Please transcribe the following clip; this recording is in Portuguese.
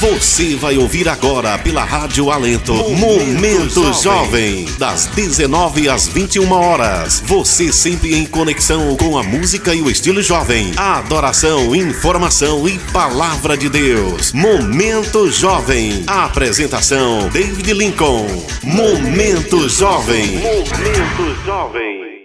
Você vai ouvir agora pela Rádio Alento Momento, Momento Jovem. das 19 às 21 horas. Você sempre em conexão com a música e o estilo jovem. Adoração, informação e palavra de Deus. Momento Jovem. Apresentação David Lincoln. Momento Jovem. Momento Jovem.